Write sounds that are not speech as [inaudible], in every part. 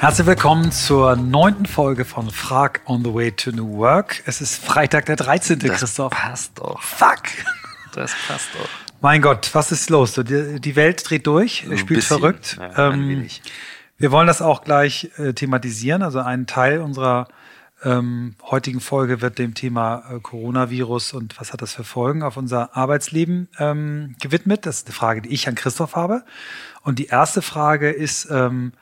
Herzlich willkommen zur neunten Folge von Frag on the Way to New Work. Es ist Freitag der 13. Das Christoph. passt doch. Fuck. Das passt doch. Mein Gott, was ist los? Die, Welt dreht durch, Ein spielt bisschen, verrückt. ja, ähm, wir wollen das auch gleich äh, thematisieren. Also ein Teil unserer ähm, heutigen Folge wird dem Thema äh, Coronavirus und was hat das für Folgen auf unser Arbeitsleben ähm, gewidmet. Das ist eine Frage, die ich an Christoph habe. Und die erste Frage ist ähm,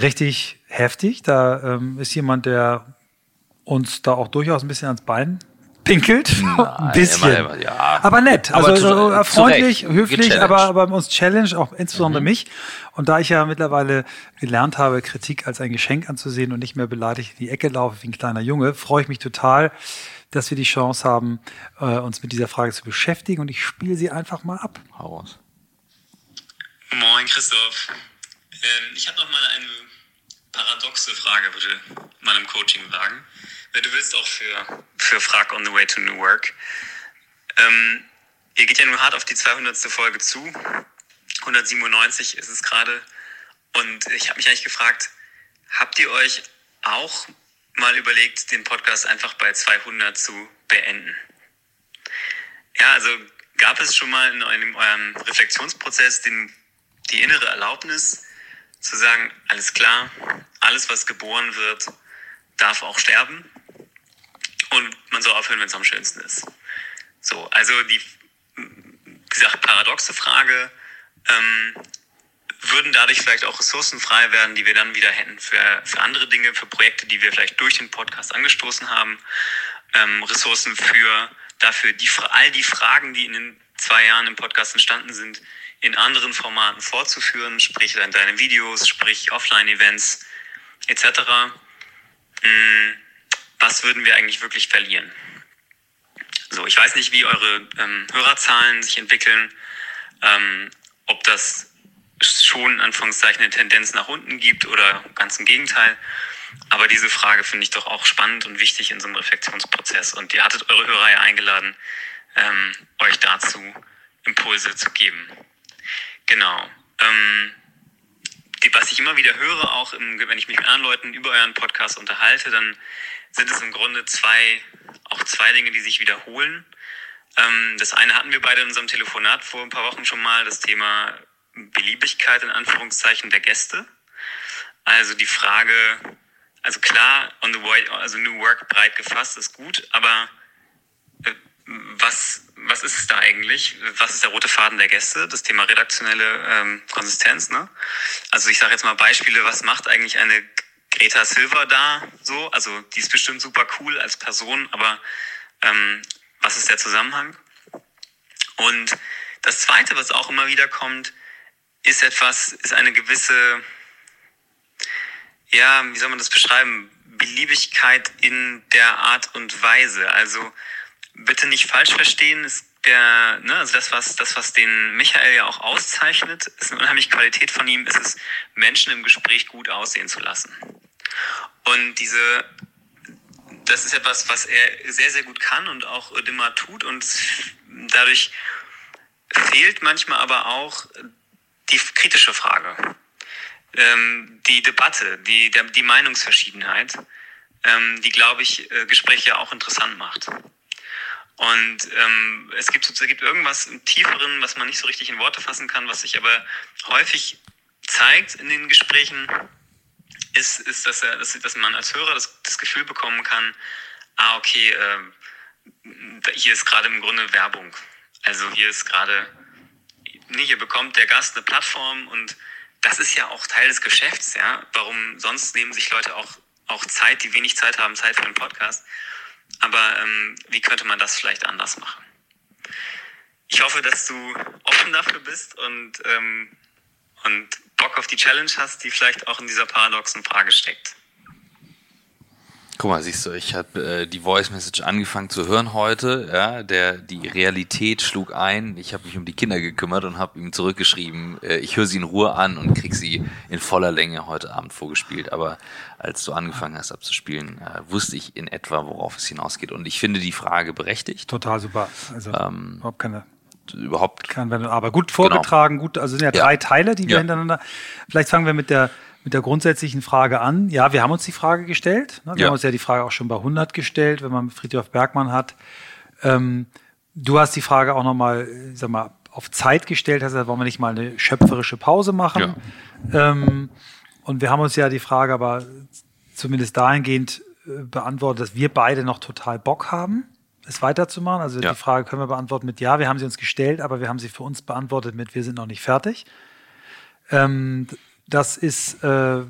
richtig heftig. Da ähm, ist jemand, der uns da auch durchaus ein bisschen ans Bein pinkelt. [laughs] ein bisschen. immer, immer, ja. Aber nett. Aber Also zu- äh, zu freundlich, Recht. höflich, aber, aber uns challenge auch insbesondere Mhm. mich. Und da ich ja mittlerweile gelernt habe, Kritik als ein Geschenk anzusehen und nicht mehr beleidigt in die Ecke laufe wie ein kleiner Junge, freue ich mich total, dass wir die Chance haben, äh, uns mit dieser Frage zu beschäftigen. Und ich spiele sie einfach mal ab. Hau raus. Moin Christoph. Ähm, ich habe noch mal eine paradoxe Frage, würde man im Coaching sagen. Wenn du willst, auch für, für Frag on the Way to New Work. Ähm, ihr geht ja nun hart auf die 200. Folge zu. 197 ist es gerade. Und ich habe mich eigentlich gefragt, habt ihr euch auch mal überlegt, den Podcast einfach bei 200 zu beenden? Ja, also gab es schon mal in eurem Reflexionsprozess den, die innere Erlaubnis zu sagen, alles klar, alles was geboren wird, darf auch sterben und man soll aufhören, wenn es am schönsten ist. So, also die, wie gesagt, paradoxe Frage, ähm, würden dadurch vielleicht auch Ressourcen frei werden, die wir dann wieder hätten für, für andere Dinge, für Projekte, die wir vielleicht durch den Podcast angestoßen haben. Ähm, Ressourcen für dafür die, all die Fragen, die in den zwei Jahren im Podcast entstanden sind, in anderen Formaten fortzuführen, sprich in deine Videos, sprich Offline-Events etc. Mm, Was würden wir eigentlich wirklich verlieren? So, ich weiß nicht, wie eure ähm, Hörerzahlen sich entwickeln, ähm, ob das schon in Anführungszeichen eine Tendenz nach unten gibt oder ganz im Gegenteil. Aber diese Frage finde ich doch auch spannend und wichtig in so einem Reflexionsprozess. Und ihr hattet eure Hörer ja eingeladen, ähm, euch dazu Impulse zu geben. Genau. Ähm, die, was ich immer wieder höre, auch im, wenn ich mich mit anderen Leuten über euren Podcast unterhalte, dann sind es im Grunde zwei, auch zwei Dinge, die sich wiederholen. Ähm, das eine hatten wir beide in unserem Telefonat vor ein paar Wochen schon mal, das Thema Beliebigkeit in Anführungszeichen der Gäste. Also die Frage, also klar, on the way, also New Work breit gefasst ist gut, aber äh, was, was ist es da eigentlich? Was ist der rote Faden der Gäste? Das Thema redaktionelle ähm, Konsistenz, ne? Also ich sage jetzt mal Beispiele, was macht eigentlich eine Greta Silver da so? Also die ist bestimmt super cool als Person, aber ähm, was ist der Zusammenhang? Und das Zweite, was auch immer wieder kommt, ist etwas, ist eine gewisse, ja, wie soll man das beschreiben? Beliebigkeit in der Art und Weise. Also bitte nicht falsch verstehen, ist der, ne, also das, was, das, was den Michael ja auch auszeichnet, ist eine unheimliche Qualität von ihm, ist es, Menschen im Gespräch gut aussehen zu lassen. Und diese, das ist etwas, was er sehr, sehr gut kann und auch immer tut und dadurch fehlt manchmal aber auch die kritische Frage, ähm, die Debatte, die, die Meinungsverschiedenheit, ähm, die, glaube ich, äh, Gespräche auch interessant macht. Und ähm, es gibt, es gibt irgendwas im Tieferen, was man nicht so richtig in Worte fassen kann, was sich aber häufig zeigt in den Gesprächen, ist, ist dass, er, dass, dass man als Hörer das, das Gefühl bekommen kann, ah, okay, äh, hier ist gerade im Grunde Werbung. Also hier ist gerade, nee, hier bekommt der Gast eine Plattform und das ist ja auch Teil des Geschäfts, ja. Warum sonst nehmen sich Leute auch, auch Zeit, die wenig Zeit haben, Zeit für einen Podcast. Aber ähm, wie könnte man das vielleicht anders machen? Ich hoffe, dass du offen dafür bist und, ähm, und Bock auf die Challenge hast, die vielleicht auch in dieser paradoxen Frage steckt. Guck mal, siehst du, ich habe äh, die Voice Message angefangen zu hören heute. Ja, der die Realität schlug ein. Ich habe mich um die Kinder gekümmert und habe ihm zurückgeschrieben. Äh, ich höre sie in Ruhe an und krieg sie in voller Länge heute Abend vorgespielt. Aber als du angefangen hast abzuspielen, äh, wusste ich in etwa, worauf es hinausgeht. Und ich finde die Frage berechtigt. Total super. Also Ähm, überhaupt keine Überhaupt Kann werden, aber gut vorgetragen, gut, also sind ja Ja. drei Teile, die wir Ja. hintereinander. Vielleicht fangen wir mit der mit der grundsätzlichen Frage an. Ja, wir haben uns die Frage gestellt. Ne? Wir Ja. haben uns ja die Frage auch schon bei 100 gestellt, wenn man Friedhof Bergmann hat. Ähm, du hast die Frage auch nochmal, sag mal, auf Zeit gestellt, hast gesagt, wollen wir nicht mal eine schöpferische Pause machen? Ähm, und wir haben uns ja die Frage aber zumindest dahingehend äh, beantwortet, dass wir beide noch total Bock haben, es weiterzumachen. Also Ja. die Frage können wir beantworten mit Ja, wir haben sie uns gestellt, aber wir haben sie für uns beantwortet mit Wir sind noch nicht fertig. Ähm, das ist, äh,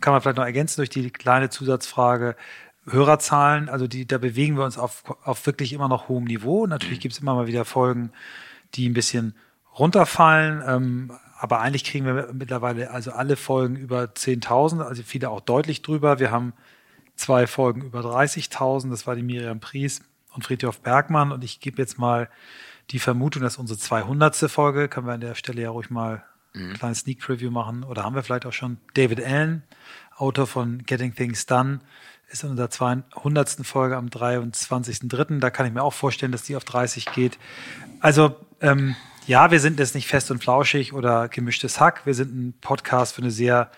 kann man vielleicht noch ergänzen durch die kleine Zusatzfrage Hörerzahlen. Also die, da bewegen wir uns auf, auf wirklich immer noch hohem Niveau. Natürlich gibt es immer mal wieder Folgen, die ein bisschen runterfallen. Ähm, aber eigentlich kriegen wir mittlerweile also alle Folgen über 10.000, also viele auch deutlich drüber. Wir haben zwei Folgen über 30.000. Das war die Miriam Pries und Friedhof Bergmann. Und ich gebe jetzt mal die Vermutung, dass unsere 200. Folge, können wir an der Stelle ja ruhig mal ein kleines Sneak Preview machen. Oder haben wir vielleicht auch schon David Allen, Autor von Getting Things Done, ist in unserer 200. Folge am 23.03. Da kann ich mir auch vorstellen, dass die auf 30 geht. Also, ähm, ja, wir sind jetzt nicht fest und flauschig oder gemischtes Hack. Wir sind ein Podcast für eine sehr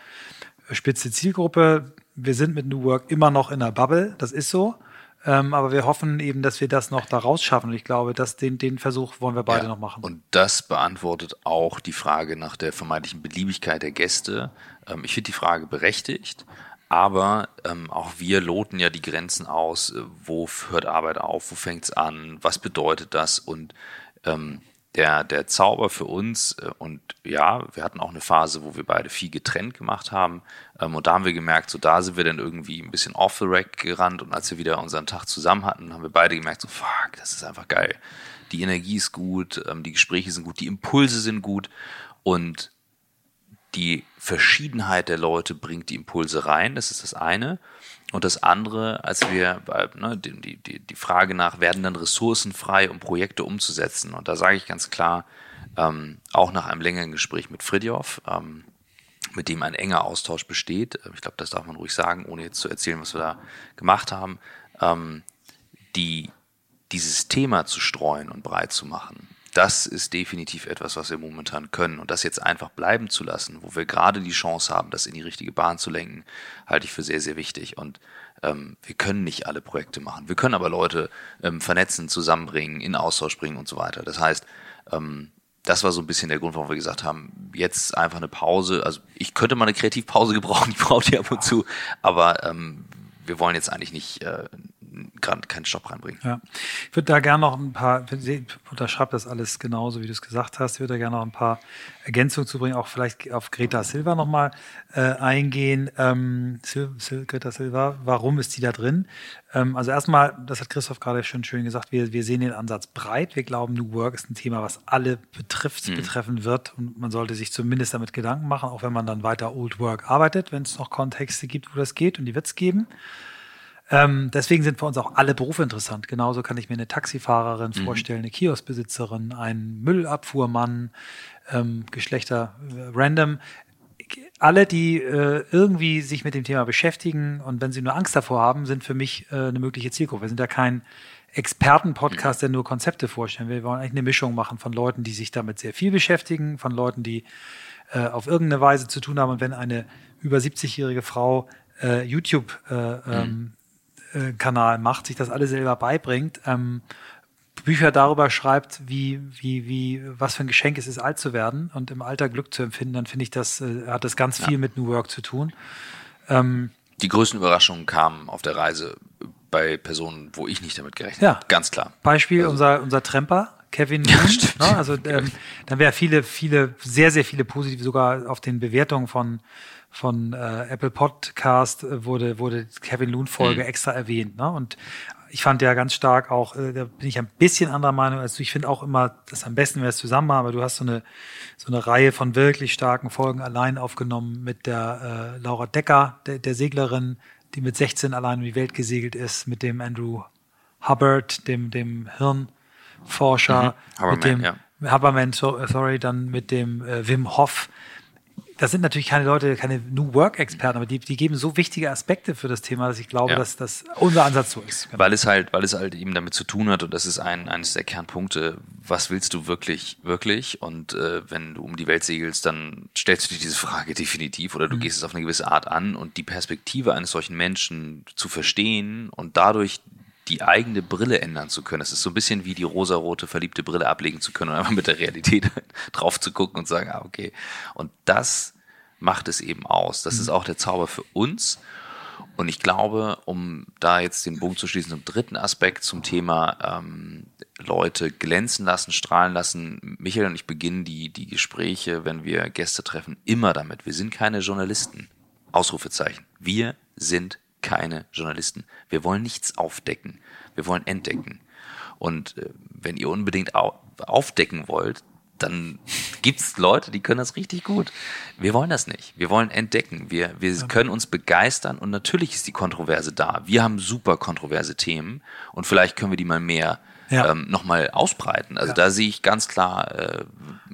spitze Zielgruppe. Wir sind mit New Work immer noch in der Bubble, das ist so. Ähm, aber wir hoffen eben, dass wir das noch da rausschaffen. Und ich glaube, dass den, den Versuch wollen wir beide Ja, noch machen. Und das beantwortet auch die Frage nach der vermeintlichen Beliebigkeit der Gäste. Ähm, ich finde die Frage berechtigt, aber ähm, auch wir loten ja die Grenzen aus. Äh, Wo hört Arbeit auf? Wo fängt es an? Was bedeutet das? Und ähm, der, der Zauber für uns, äh, und ja, wir hatten auch eine Phase, wo wir beide viel getrennt gemacht haben. Ähm, und da haben wir gemerkt, so da sind wir dann irgendwie ein bisschen off the rack gerannt. Und als wir wieder unseren Tag zusammen hatten, haben wir beide gemerkt, so fuck, das ist einfach geil. Die Energie ist gut, ähm, die Gespräche sind gut, die Impulse sind gut. Und die Verschiedenheit der Leute bringt die Impulse rein, das ist das eine. Und das andere, als wir bei, ne, die, die, die die Frage nach, werden dann Ressourcen frei, um Projekte umzusetzen? Und da sage ich ganz klar, ähm, auch nach einem längeren Gespräch mit Fridjof, ähm, mit dem ein enger Austausch besteht, äh, ich glaube, das darf man ruhig sagen, ohne jetzt zu erzählen, was wir da gemacht haben, ähm, die, dieses Thema zu streuen und breit zu machen, das ist definitiv etwas, was wir momentan können. Und das jetzt einfach bleiben zu lassen, wo wir gerade die Chance haben, das in die richtige Bahn zu lenken, halte ich für sehr, sehr wichtig. Und ähm, wir können nicht alle Projekte machen. Wir können aber Leute ähm, vernetzen, zusammenbringen, in Austausch bringen und so weiter. Das heißt, ähm, das war so ein bisschen der Grund, warum wir gesagt haben, jetzt einfach eine Pause. Also ich könnte mal eine Kreativpause [laughs] gebrauchen, ich brauche die ab und zu, aber ähm, wir wollen jetzt eigentlich nicht äh, keinen Stopp reinbringen. Ja. Ich würde da gerne noch ein paar, ich unterschreibe das alles genauso, wie du es gesagt hast. Ich würde da gerne noch ein paar Ergänzungen zu bringen, auch vielleicht auf Greta Silva nochmal äh, eingehen. Ähm, Sil Sil Greta Silva, warum ist die da drin? Ähm, also erstmal, das hat Christoph gerade schon schön gesagt, wir, wir sehen den Ansatz breit. Wir glauben, New Work ist ein Thema, was alle betrifft, betreffen wird und man sollte sich zumindest damit Gedanken machen, auch wenn man dann weiter Old Work arbeitet, wenn es noch Kontexte gibt, wo das geht und die wird es geben. Ähm, deswegen sind für uns auch alle Berufe interessant. Genauso kann ich mir eine Taxifahrerin vorstellen, eine Kioskbesitzerin, einen Müllabfuhrmann, ähm, Geschlechter äh, random. Alle, die äh, irgendwie sich mit dem Thema beschäftigen und wenn sie nur Angst davor haben, sind für mich äh, eine mögliche Zielgruppe. Wir sind ja kein Expertenpodcast, der nur Konzepte vorstellen. Wir wollen eigentlich eine Mischung machen von Leuten, die sich damit sehr viel beschäftigen, von Leuten, die äh, auf irgendeine Weise zu tun haben. Und wenn eine über 70-jährige Frau äh, YouTube äh, ähm, äh, Kanal macht, sich das alle selber beibringt, ähm, Bücher darüber schreibt, wie, wie, wie, was für ein Geschenk es ist, alt zu werden und im Alter Glück zu empfinden, dann finde ich, das äh, hat das ganz viel mit New Work zu tun. Ähm, Die größten Überraschungen kamen auf der Reise bei Personen, wo ich nicht damit gerechnet Ja. habe. Ganz klar. Beispiel unser, unser Tremper, Kevin [laughs] Ja, stimmt. ne? Also ähm, dann wäre viele, viele, sehr, sehr viele positive, sogar auf den Bewertungen von von äh, Apple Podcast äh, wurde, wurde Kevin Loon Folge Mhm. extra erwähnt. Ne? Und ich fand ja ganz stark auch, äh, da bin ich ein bisschen anderer Meinung als du. Ich finde auch immer, das am besten wäre es zusammen aber du hast so eine, so eine Reihe von wirklich starken Folgen allein aufgenommen mit der äh, Laura Decker, der, der Seglerin, die mit 16 allein um die Welt gesegelt ist, mit dem Andrew Hubbard, dem, dem Hirnforscher, Mhm. mit dem ja. Haberman, so, sorry, dann mit dem äh, Wim Hof. Das sind natürlich keine Leute, keine New Work-Experten, aber die, die geben so wichtige Aspekte für das Thema, dass ich glaube, Ja. dass das unser Ansatz so ist. Genau. Weil es halt, weil es halt eben damit zu tun hat und das ist ein, eines der Kernpunkte, was willst du wirklich, wirklich? Und äh, wenn du um die Welt segelst, dann stellst du dir diese Frage definitiv oder du Mhm. gehst es auf eine gewisse Art an und die Perspektive eines solchen Menschen zu verstehen und dadurch die eigene Brille ändern zu können. Das ist so ein bisschen wie die rosarote verliebte Brille ablegen zu können und einfach mit der Realität [laughs] drauf zu gucken und sagen, ah, okay. Und das macht es eben aus. Das ist auch der Zauber für uns. Und ich glaube, um da jetzt den Bogen zu schließen zum dritten Aspekt, zum Thema ähm, Leute glänzen lassen, strahlen lassen. Michael und ich beginnen die, die Gespräche, wenn wir Gäste treffen, immer damit. Wir sind keine Journalisten. Ausrufezeichen. Wir sind keine Journalisten. Wir wollen nichts aufdecken. Wir wollen entdecken. Und äh, wenn ihr unbedingt au aufdecken wollt, dann [laughs] gibt's Leute, die können das richtig gut. Wir wollen das nicht. Wir wollen entdecken. Wir, wir können uns begeistern und natürlich ist die Kontroverse da. Wir haben super kontroverse Themen und vielleicht können wir die mal mehr Ja. ähm, nochmal ausbreiten. Also Ja. da sehe ich ganz klar äh,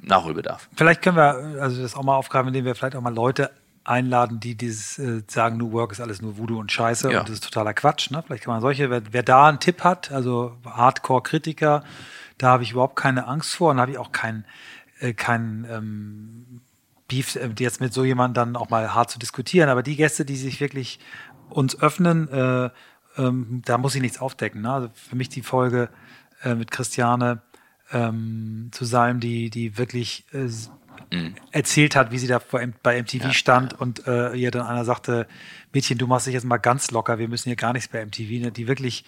Nachholbedarf. Vielleicht können wir also das auch mal aufgreifen, indem wir vielleicht auch mal Leute einladen, die dieses äh, sagen, New Work ist alles nur Voodoo und Scheiße Ja. und das ist totaler Quatsch. Ne? Vielleicht kann man solche, wer, wer da einen Tipp hat, also Hardcore-Kritiker, da habe ich überhaupt keine Angst vor und habe ich auch keinen äh, kein, ähm, Beef, äh, jetzt mit so jemandem dann auch mal hart zu diskutieren. Aber die Gäste, die sich wirklich uns öffnen, äh, ähm, da muss ich nichts aufdecken. Ne? Also für mich die Folge äh, mit Christiane ähm, zu Salm, die, die wirklich äh, erzählt hat, wie sie da bei MTV stand und äh, ihr dann einer sagte, Mädchen, du machst dich jetzt mal ganz locker, wir müssen hier gar nichts bei MTV, ne? die wirklich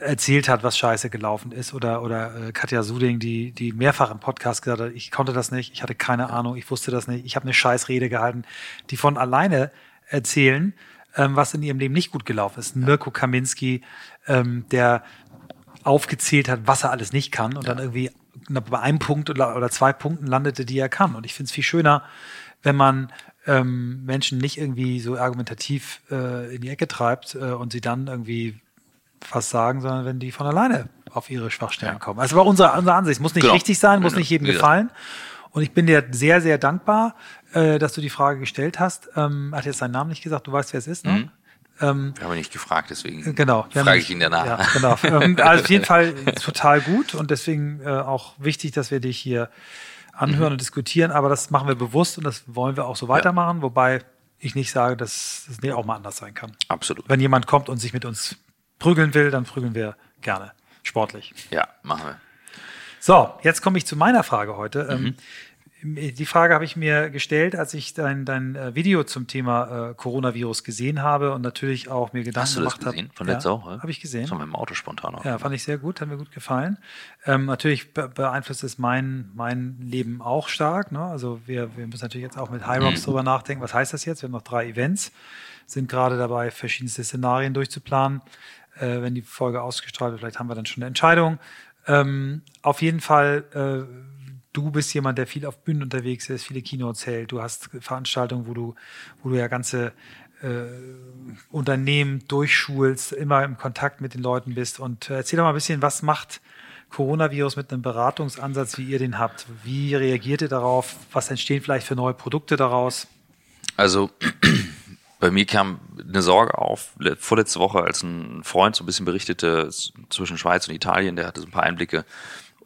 erzählt hat, was scheiße gelaufen ist. Oder, oder äh, Katja Suding, die, die mehrfach im Podcast gesagt hat, ich konnte das nicht, ich hatte keine Ahnung, ich wusste das nicht, ich habe eine Scheißrede gehalten, die von alleine erzählen, ähm, was in ihrem Leben nicht gut gelaufen ist. Mirko Kaminski, ähm, der aufgezählt hat, was er alles nicht kann und dann irgendwie bei einem Punkt oder, oder zwei Punkten landete, die er kann. Und ich finde es viel schöner, wenn man ähm, Menschen nicht irgendwie so argumentativ äh, in die Ecke treibt äh, und sie dann irgendwie was sagen, sondern wenn die von alleine auf ihre Schwachstellen Ja. kommen. Also war unsere, unsere Ansicht. Muss nicht Genau. richtig sein, muss nicht jedem gefallen. Und ich bin dir sehr, sehr dankbar, äh, dass du die Frage gestellt hast. Ähm, hat jetzt seinen Namen nicht gesagt, du weißt, wer es ist, ne? Ähm, Wir haben ihn nicht gefragt, deswegen Genau. Frage ich ihn danach. Ja, genau. Ähm, [laughs] also auf jeden Fall total gut und deswegen äh, auch wichtig, dass wir dich hier anhören und diskutieren. Aber das machen wir bewusst und das wollen wir auch so weitermachen, wobei ich nicht sage, dass es nicht auch mal anders sein kann. Absolut. Wenn jemand kommt und sich mit uns prügeln will, dann prügeln wir gerne. Sportlich. Ja, machen wir. So, jetzt komme ich zu meiner Frage heute. Mhm. Die Frage habe ich mir gestellt, als ich dein, dein äh, Video zum Thema äh, Coronavirus gesehen habe und natürlich auch mir Gedanken Hast du das gemacht habe. gesehen? Von letzter Woche? Habe ich gesehen. Das haben wir im Auto spontan auch. Ja, fand ich sehr gut, hat mir gut gefallen. Ähm, natürlich be beeinflusst es mein, mein Leben auch stark. Ne? Also wir, wir müssen natürlich jetzt auch mit High Rocks drüber nachdenken, was heißt das jetzt? Wir haben noch drei Events, sind gerade dabei, verschiedenste Szenarien durchzuplanen. Äh, wenn die Folge ausgestrahlt wird, vielleicht haben wir dann schon eine Entscheidung. Ähm, auf jeden Fall, äh, du bist jemand, der viel auf Bühnen unterwegs ist, viele Keynotes hält. Du hast Veranstaltungen, wo du, wo du ja ganze äh, Unternehmen durchschulst, immer im Kontakt mit den Leuten bist. Und äh, erzähl doch mal ein bisschen, was macht Coronavirus mit einem Beratungsansatz, wie ihr den habt? Wie reagiert ihr darauf? Was entstehen vielleicht für neue Produkte daraus? Also [clears throat] bei mir kam eine Sorge auf, le- vorletzte Woche, als ein Freund so ein bisschen berichtete zwischen Schweiz und Italien, der hatte so ein paar Einblicke.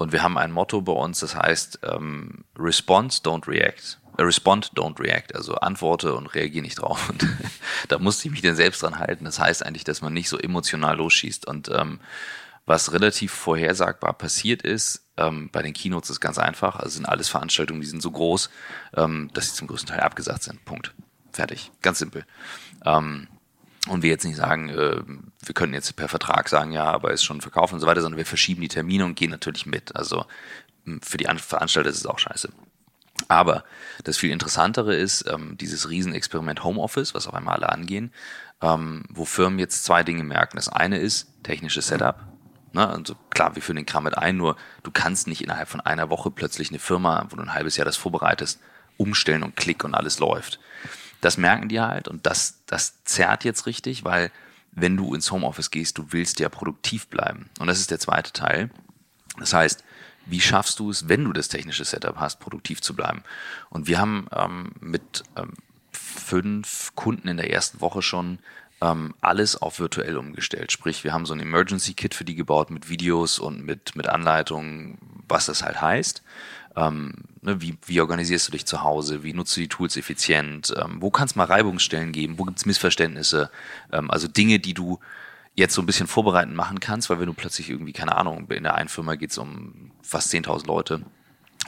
Und wir haben ein Motto bei uns, das heißt ähm, Response, don't react. Äh, respond, don't react. Also antworte und reagiere nicht drauf. Und [laughs] da musste ich mich dann selbst dran halten. Das heißt eigentlich, dass man nicht so emotional losschießt. Und ähm, was relativ vorhersagbar passiert ist, ähm, bei den Keynotes ist ganz einfach. Also sind alles Veranstaltungen, die sind so groß, ähm, dass sie zum größten Teil abgesagt sind. Punkt. Fertig. Ganz simpel. Ähm, und wir jetzt nicht sagen, äh, wir können jetzt per Vertrag sagen, ja, aber ist schon verkauft und so weiter, sondern wir verschieben die Termine und gehen natürlich mit. Also für die An- Veranstalter ist es auch scheiße. Aber das viel Interessantere ist ähm, dieses Riesenexperiment Homeoffice, was auf einmal alle angehen, ähm, wo Firmen jetzt zwei Dinge merken. Das eine ist technisches Setup. Ne? Also klar, wir führen den Kram mit ein, nur du kannst nicht innerhalb von einer Woche plötzlich eine Firma, wo du ein halbes Jahr das vorbereitest, umstellen und klick und alles läuft. Das merken die halt und das, das zerrt jetzt richtig, weil wenn du ins Homeoffice gehst, du willst ja produktiv bleiben. Und das ist der zweite Teil. Das heißt, wie schaffst du es, wenn du das technische Setup hast, produktiv zu bleiben? Und wir haben ähm, mit ähm, fünf Kunden in der ersten Woche schon ähm, alles auf virtuell umgestellt. Sprich, wir haben so ein Emergency Kit für die gebaut mit Videos und mit, mit Anleitungen, was das halt heißt. Ähm, ne, wie, wie organisierst du dich zu Hause? Wie nutzt du die Tools effizient? Ähm, wo kann es mal Reibungsstellen geben? Wo gibt es Missverständnisse? Ähm, also Dinge, die du jetzt so ein bisschen vorbereitend machen kannst, weil wenn du plötzlich irgendwie, keine Ahnung, in der einen Firma geht es um fast 10.000 Leute,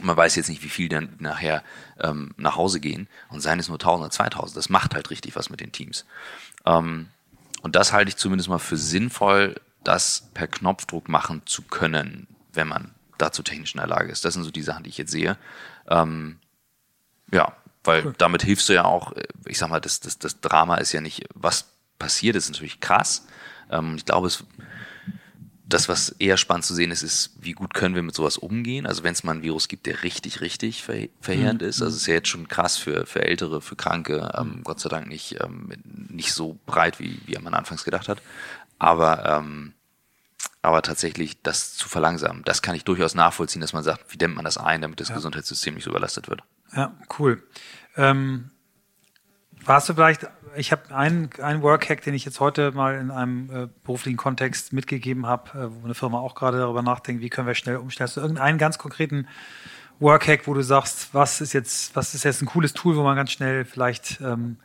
man weiß jetzt nicht, wie viel dann nachher ähm, nach Hause gehen und seien es nur 1000 oder 2000. Das macht halt richtig was mit den Teams. Ähm, und das halte ich zumindest mal für sinnvoll, das per Knopfdruck machen zu können, wenn man dazu technisch in der Lage ist. Das sind so die Sachen, die ich jetzt sehe. Ähm, ja, weil cool. damit hilfst du ja auch, ich sag mal, das, das, das Drama ist ja nicht, was passiert, ist natürlich krass. Ähm, ich glaube, es das, was eher spannend zu sehen ist, ist, wie gut können wir mit sowas umgehen. Also wenn es mal einen Virus gibt, der richtig, richtig ver verheerend mhm. ist. Also es ist ja jetzt schon krass für, für Ältere, für Kranke, ähm, Gott sei Dank nicht, ähm, nicht so breit, wie, wie man anfangs gedacht hat. Aber, ähm, aber tatsächlich das zu verlangsamen, das kann ich durchaus nachvollziehen, dass man sagt, wie dämmt man das ein, damit das ja. Gesundheitssystem nicht so überlastet wird. Ja, cool. Ähm, warst du vielleicht ich habe einen, einen Workhack, den ich jetzt heute mal in einem äh, beruflichen Kontext mitgegeben habe, äh, wo eine Firma auch gerade darüber nachdenkt, wie können wir schnell umstellen. Hast du irgendeinen ganz konkreten Workhack, wo du sagst, was ist jetzt, was ist jetzt ein cooles Tool, wo man ganz schnell vielleicht ähm,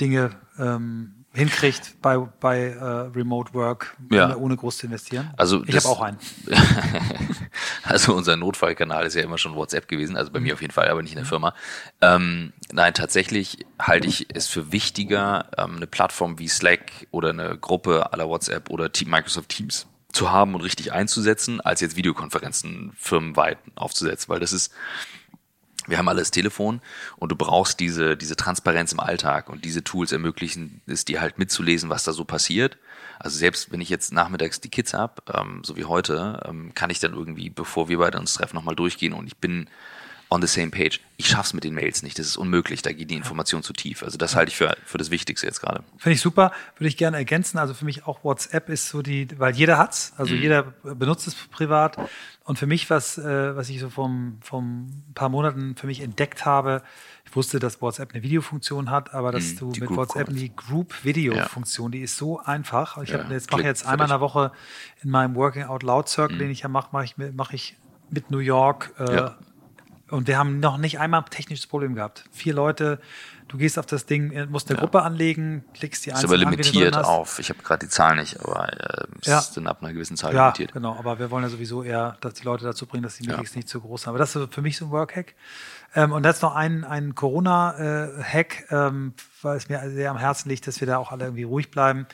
Dinge ähm, hinkriegt bei, bei uh, Remote Work, ja. ohne groß zu investieren. Also ich habe auch einen. [laughs] also unser Notfallkanal ist ja immer schon WhatsApp gewesen, also bei mhm. mir auf jeden Fall, aber nicht in der Firma. Ähm, nein, tatsächlich halte ich es für wichtiger, ähm, eine Plattform wie Slack oder eine Gruppe aller WhatsApp oder Team Microsoft Teams zu haben und richtig einzusetzen, als jetzt Videokonferenzen firmenweit aufzusetzen, weil das ist wir haben alles Telefon und du brauchst diese, diese Transparenz im Alltag und diese Tools ermöglichen es dir halt mitzulesen, was da so passiert. Also selbst wenn ich jetzt nachmittags die Kids habe, ähm, so wie heute, ähm, kann ich dann irgendwie, bevor wir beide uns treffen, nochmal durchgehen und ich bin on the same page. Ich schaff's mit den Mails nicht. Das ist unmöglich. Da geht die Information zu tief. Also das halte ich für, für das Wichtigste jetzt gerade. Finde ich super. Würde ich gerne ergänzen. Also für mich auch WhatsApp ist so die, weil jeder hat's. Also mhm. jeder benutzt es privat. Und für mich, was, äh, was ich so vom, vom paar Monaten für mich entdeckt habe, ich wusste, dass WhatsApp eine Videofunktion hat, aber dass mhm, du mit Group WhatsApp Calls. die Group-Video-Funktion, ja. die ist so einfach. Ich ja, jetzt mache jetzt einmal in der Woche in meinem Working Out Loud Circle, mhm. den ich ja mache, mache ich, mach ich mit New York äh, ja. Und wir haben noch nicht einmal ein technisches Problem gehabt. Vier Leute, du gehst auf das Ding, äh, musst eine ja. Gruppe anlegen, klickst die einzelnen Ist aber limitiert an, auf. Ich habe gerade die Zahl nicht, aber äh, ja. ist dann ab einer gewissen Zahl ja, limitiert. genau. Aber wir wollen ja sowieso eher, dass die Leute dazu bringen, dass die Meetings ja. nicht zu groß sind. Aber das ist für mich so ein Workhack. Ähm, und jetzt noch ein, ein Corona-Hack, ähm, weil es mir sehr am Herzen liegt, dass wir da auch alle irgendwie ruhig bleiben.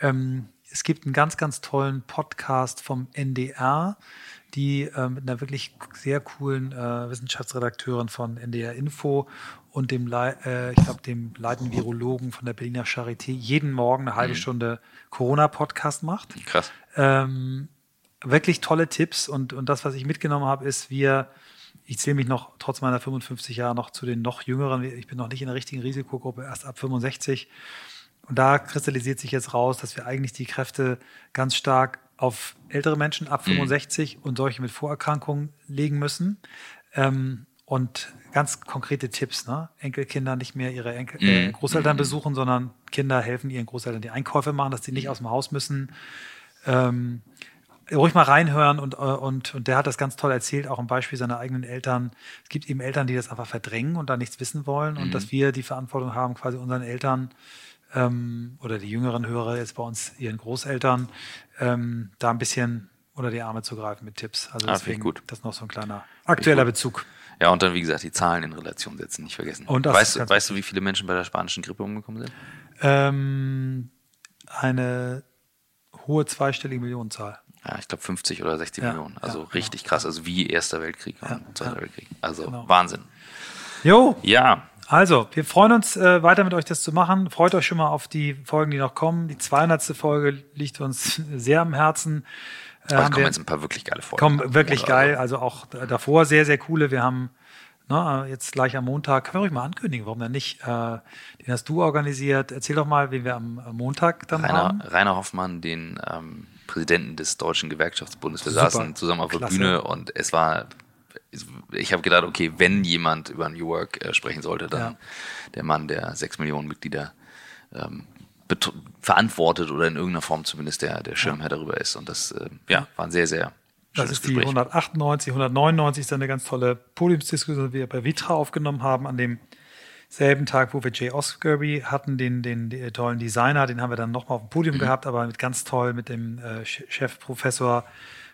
Ähm, es gibt einen ganz, ganz tollen Podcast vom NDR die äh, mit einer wirklich sehr coolen äh, Wissenschaftsredakteurin von NDR Info und dem, Le äh, ich glaube, dem leitenden Virologen von der Berliner Charité jeden Morgen eine halbe mhm. Stunde Corona-Podcast macht. Krass. Ähm, wirklich tolle Tipps und, und das, was ich mitgenommen habe, ist, wir, ich zähle mich noch trotz meiner 55 Jahre noch zu den noch jüngeren, ich bin noch nicht in der richtigen Risikogruppe, erst ab 65. Und da kristallisiert sich jetzt raus, dass wir eigentlich die Kräfte ganz stark auf ältere Menschen ab 65 mhm. und solche mit Vorerkrankungen legen müssen. Ähm, und ganz konkrete Tipps, ne? Enkelkinder nicht mehr ihre Enkel, äh, mhm. Großeltern mhm. besuchen, sondern Kinder helfen ihren Großeltern die Einkäufe machen, dass die nicht mhm. aus dem Haus müssen. Ähm, ruhig mal reinhören und, äh, und, und der hat das ganz toll erzählt, auch im Beispiel seiner eigenen Eltern. Es gibt eben Eltern, die das einfach verdrängen und da nichts wissen wollen mhm. und dass wir die Verantwortung haben, quasi unseren Eltern ähm, oder die jüngeren Hörer jetzt bei uns ihren Großeltern ähm, da ein bisschen unter die Arme zu greifen mit Tipps. Also ah, deswegen, gut. das ist noch so ein kleiner aktueller Bezug. Ja, und dann, wie gesagt, die Zahlen in Relation setzen, nicht vergessen. Und weißt, du, weißt du, wie viele Menschen bei der spanischen Grippe umgekommen sind? Ähm, eine hohe zweistellige Millionenzahl. Ja, ich glaube 50 oder 60 ja, Millionen. Also ja, richtig genau. krass. Also wie Erster Weltkrieg und Zweiter Weltkrieg. Also genau. Wahnsinn. Jo. Ja. Also, wir freuen uns äh, weiter mit euch das zu machen. Freut euch schon mal auf die Folgen, die noch kommen. Die 200. Folge liegt uns [laughs] sehr am Herzen. Äh, Aber es kommen jetzt ein paar wirklich geile Folgen. Kommen wirklich geil. Also auch davor sehr, sehr coole. Wir haben ne, jetzt gleich am Montag, können wir euch mal ankündigen, warum denn nicht? Äh, den hast du organisiert. Erzähl doch mal, wie wir am Montag dann Rainer, haben. Rainer Hoffmann, den ähm, Präsidenten des Deutschen Gewerkschaftsbundes. Wir Super. saßen zusammen auf der Klasse. Bühne und es war, ich habe gedacht, okay, wenn jemand über New Work äh, sprechen sollte, dann Ja. der Mann, der sechs Millionen Mitglieder ähm, verantwortet oder in irgendeiner Form zumindest der, der Schirmherr darüber ist. Und das äh, ja, war ein sehr, sehr Das ist die Gespräch. 198, 199 ist eine ganz tolle Podiumsdiskussion, die wir bei Vitra aufgenommen haben, an dem selben Tag, wo wir Jay Osgerby hatten, den, den, den tollen Designer, den haben wir dann nochmal auf dem Mhm. Podium gehabt, aber mit ganz toll mit dem äh, Ch- Chefprofessor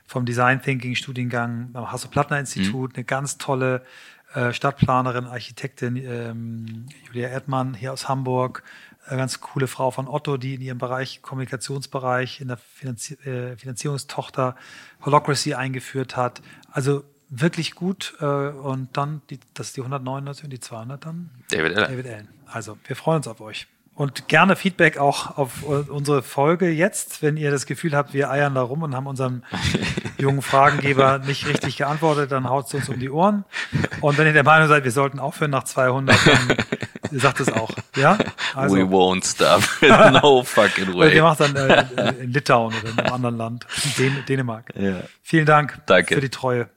vom Design Thinking Studiengang am Hasso-Plattner-Institut, Mhm. eine ganz tolle äh, Stadtplanerin, Architektin ähm, Julia Erdmann hier aus Hamburg, eine ganz coole Frau von Otto, die in ihrem Bereich, Kommunikationsbereich, in der Finanzi äh, Finanzierungstochter Holocracy eingeführt hat. Also wirklich gut. Äh, und dann, die, das ist die 199 und die 200 dann David Allen. David Allen. Also, wir freuen uns auf euch. Und gerne Feedback auch auf äh, unsere Folge jetzt, wenn ihr das Gefühl habt, wir eiern da rum und haben unserem [laughs] jungen Fragengeber nicht richtig geantwortet, dann haut es uns um die Ohren. Und wenn ihr der Meinung seid, wir sollten aufhören nach 200, dann sagt es auch. Ja? Also, We won't stop. [laughs] no fucking ihr way. macht dann äh, in Litauen oder in einem anderen Land, in Dän Dänemark. Ja. Vielen Dank Danke. für die Treue.